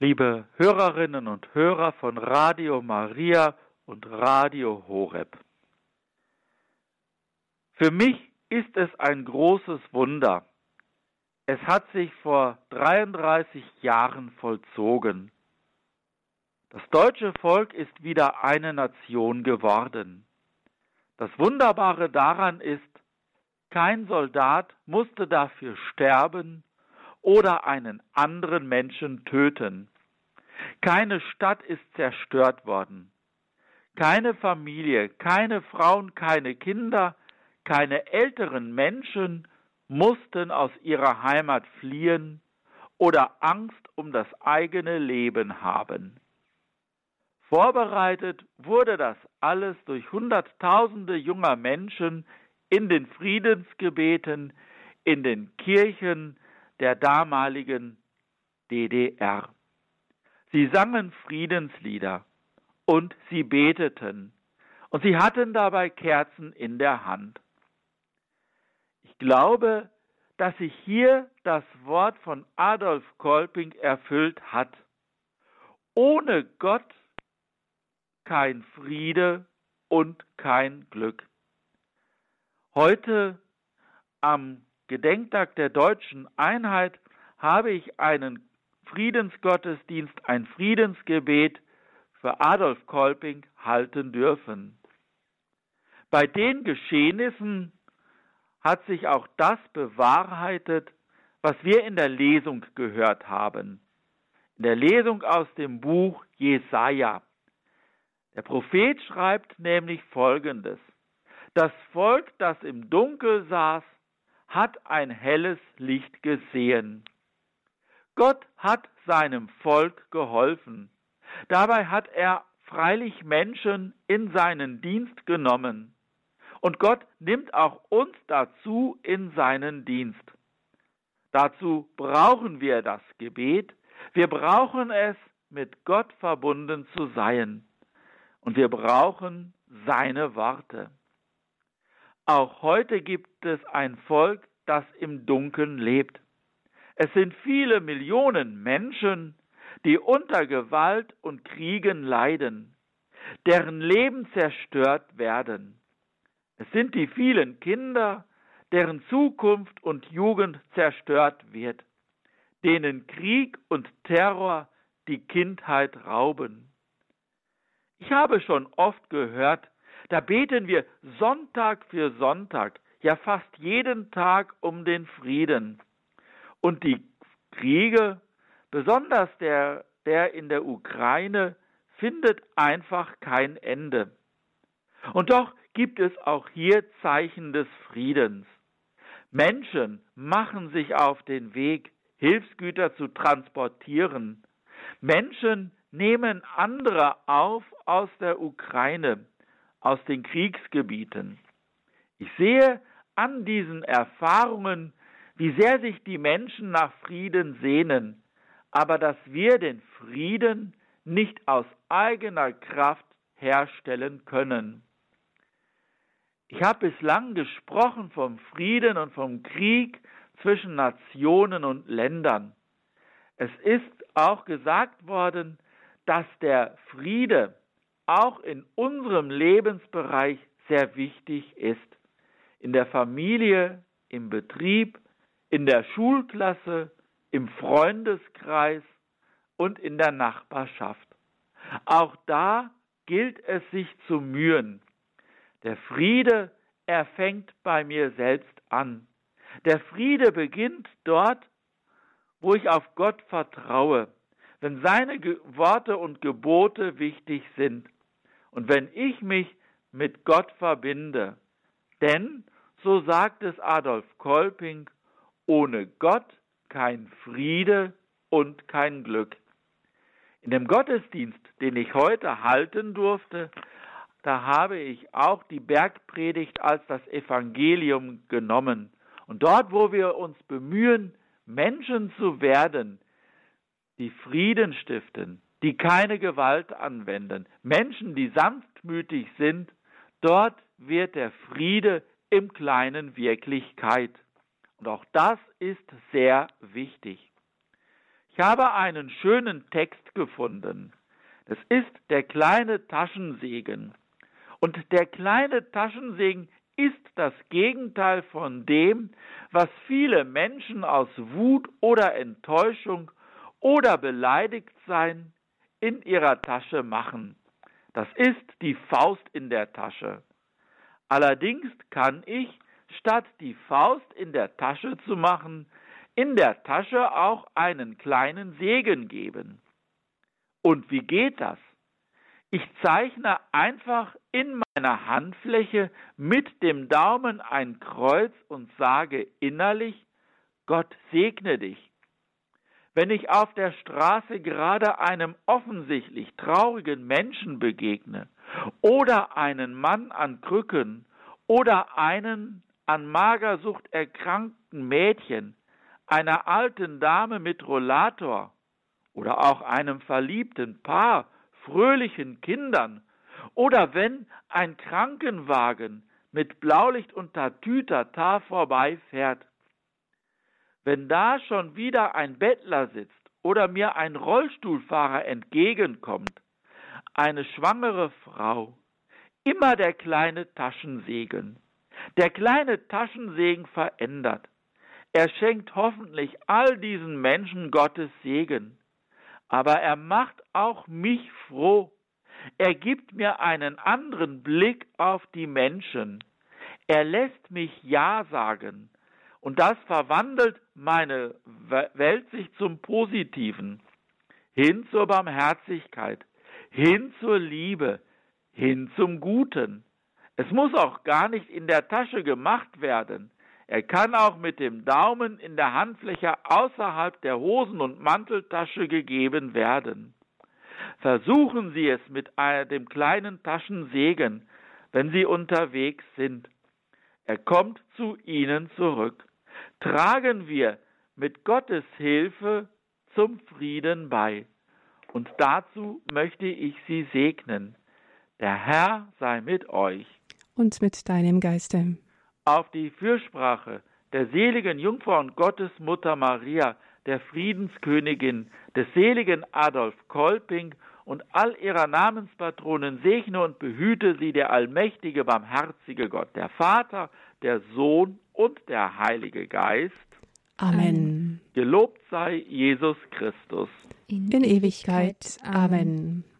liebe Hörerinnen und Hörer von Radio Maria und Radio Horeb. Für mich ist es ein großes Wunder. Es hat sich vor 33 Jahren vollzogen. Das deutsche Volk ist wieder eine Nation geworden. Das Wunderbare daran ist, kein Soldat musste dafür sterben oder einen anderen Menschen töten. Keine Stadt ist zerstört worden. Keine Familie, keine Frauen, keine Kinder, keine älteren Menschen mussten aus ihrer Heimat fliehen oder Angst um das eigene Leben haben. Vorbereitet wurde das alles durch Hunderttausende junger Menschen in den Friedensgebeten, in den Kirchen der damaligen DDR. Sie sangen Friedenslieder und sie beteten und sie hatten dabei Kerzen in der Hand. Ich glaube, dass sich hier das Wort von Adolf Kolping erfüllt hat. Ohne Gott kein Friede und kein Glück. Heute am Gedenktag der deutschen Einheit habe ich einen Friedensgottesdienst, ein Friedensgebet für Adolf Kolping halten dürfen. Bei den Geschehnissen hat sich auch das bewahrheitet, was wir in der Lesung gehört haben. In der Lesung aus dem Buch Jesaja. Der Prophet schreibt nämlich folgendes: Das Volk, das im Dunkel saß, hat ein helles Licht gesehen. Gott hat seinem Volk geholfen. Dabei hat er freilich Menschen in seinen Dienst genommen. Und Gott nimmt auch uns dazu in seinen Dienst. Dazu brauchen wir das Gebet. Wir brauchen es, mit Gott verbunden zu sein. Und wir brauchen seine Worte. Auch heute gibt es ein Volk, das im Dunkeln lebt. Es sind viele Millionen Menschen, die unter Gewalt und Kriegen leiden, deren Leben zerstört werden. Es sind die vielen Kinder, deren Zukunft und Jugend zerstört wird, denen Krieg und Terror die Kindheit rauben. Ich habe schon oft gehört, da beten wir Sonntag für Sonntag, ja fast jeden Tag um den Frieden. Und die Kriege, besonders der, der in der Ukraine, findet einfach kein Ende. Und doch gibt es auch hier Zeichen des Friedens. Menschen machen sich auf den Weg, Hilfsgüter zu transportieren. Menschen nehmen andere auf aus der Ukraine, aus den Kriegsgebieten. Ich sehe an diesen Erfahrungen, wie sehr sich die Menschen nach Frieden sehnen, aber dass wir den Frieden nicht aus eigener Kraft herstellen können. Ich habe bislang gesprochen vom Frieden und vom Krieg zwischen Nationen und Ländern. Es ist auch gesagt worden, dass der Friede auch in unserem Lebensbereich sehr wichtig ist. In der Familie, im Betrieb, in der Schulklasse, im Freundeskreis und in der Nachbarschaft. Auch da gilt es sich zu mühen. Der Friede, er fängt bei mir selbst an. Der Friede beginnt dort, wo ich auf Gott vertraue, wenn seine Worte und Gebote wichtig sind und wenn ich mich mit Gott verbinde. Denn, so sagt es Adolf Kolping, ohne Gott kein Friede und kein Glück. In dem Gottesdienst, den ich heute halten durfte, da habe ich auch die Bergpredigt als das Evangelium genommen. Und dort, wo wir uns bemühen, Menschen zu werden, die Frieden stiften, die keine Gewalt anwenden, Menschen, die sanftmütig sind, dort wird der Friede im Kleinen Wirklichkeit. Und auch das ist sehr wichtig. Ich habe einen schönen Text gefunden. Das ist der kleine Taschensegen. Und der kleine Taschensegen ist das Gegenteil von dem, was viele Menschen aus Wut oder Enttäuschung oder beleidigt sein in ihrer Tasche machen. Das ist die Faust in der Tasche. Allerdings kann ich, statt die Faust in der Tasche zu machen, in der Tasche auch einen kleinen Segen geben. Und wie geht das? Ich zeichne einfach in meiner Handfläche mit dem Daumen ein Kreuz und sage innerlich, Gott segne dich. Wenn ich auf der Straße gerade einem offensichtlich traurigen Menschen begegne oder einen Mann an Krücken oder einen an Magersucht erkrankten Mädchen, einer alten Dame mit Rollator oder auch einem verliebten Paar fröhlichen Kindern oder wenn ein Krankenwagen mit Blaulicht und Tatütata vorbeifährt. Wenn da schon wieder ein Bettler sitzt oder mir ein Rollstuhlfahrer entgegenkommt, eine schwangere Frau, immer der kleine Taschensegen. Der kleine Taschensegen verändert. Er schenkt hoffentlich all diesen Menschen Gottes Segen aber er macht auch mich froh. Er gibt mir einen anderen Blick auf die Menschen. Er lässt mich Ja sagen. Und das verwandelt meine Welt sich zum Positiven. Hin zur Barmherzigkeit, hin zur Liebe, hin zum Guten. Es muss auch gar nicht in der Tasche gemacht werden. Er kann auch mit dem Daumen in der Handfläche außerhalb der Hosen- und Manteltasche gegeben werden. Versuchen Sie es mit dem kleinen Taschensegen, wenn Sie unterwegs sind. Er kommt zu Ihnen zurück. Tragen wir mit Gottes Hilfe zum Frieden bei. Und dazu möchte ich Sie segnen. Der Herr sei mit euch. Und mit deinem Geiste auf die Fürsprache der seligen Jungfrau und Gottesmutter Maria, der Friedenskönigin, des seligen Adolf Kolping und all ihrer Namenspatronen segne und behüte sie der allmächtige, barmherzige Gott, der Vater, der Sohn und der Heilige Geist. Amen. Gelobt sei Jesus Christus. In, In Ewigkeit. Amen.